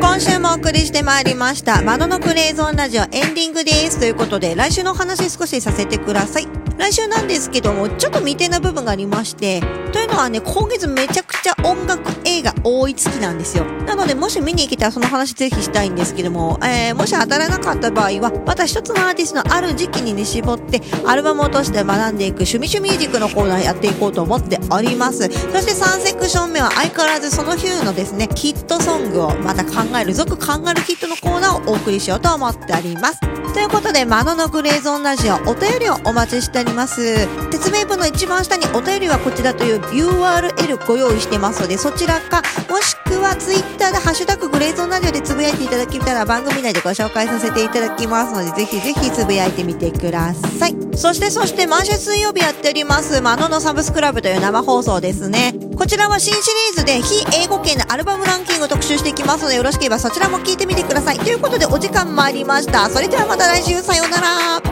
今週もお送りしてまいりました。窓のクレイゾーンラジオエンディングです。ということで、来週のお話少しさせてください。来週なんですけども、ちょっと未定な部分がありまして、というのはね、今月めちゃくちゃ音楽多い月なんですよ。なので、もし見に行けたらその話ぜひしたいんですけども、えー、もし当たらなかった場合は、また一つのアーティストのある時期にね、絞って、アルバムを通して学んでいく趣味趣ミュージックのコーナーやっていこうと思っております。そして3セクション目は相変わらずその日のですね、ヒットソングをまた考える、続考えるヒットのコーナーをお送りしようと思っております。ということで、マノのグレーゾーンラジオ、お便りをお待ちしております。説明文の一番下にお便りはこちらという URL ご用意してますので、そちらか、もしくは Twitter でハッシュタググレーゾーンラジオでつぶやいていただけたら番組内でご紹介させていただきますので、ぜひぜひつぶやいてみてください。そしてそして毎週水曜日やっております、マノのサブスクラブという生放送ですね。こちらは新シリーズで非英語圏のアルバムランキングを特集していきますので、よろしければそちらも聞いてみてください。ということでお時間参りました。それではまた来週、さようなら。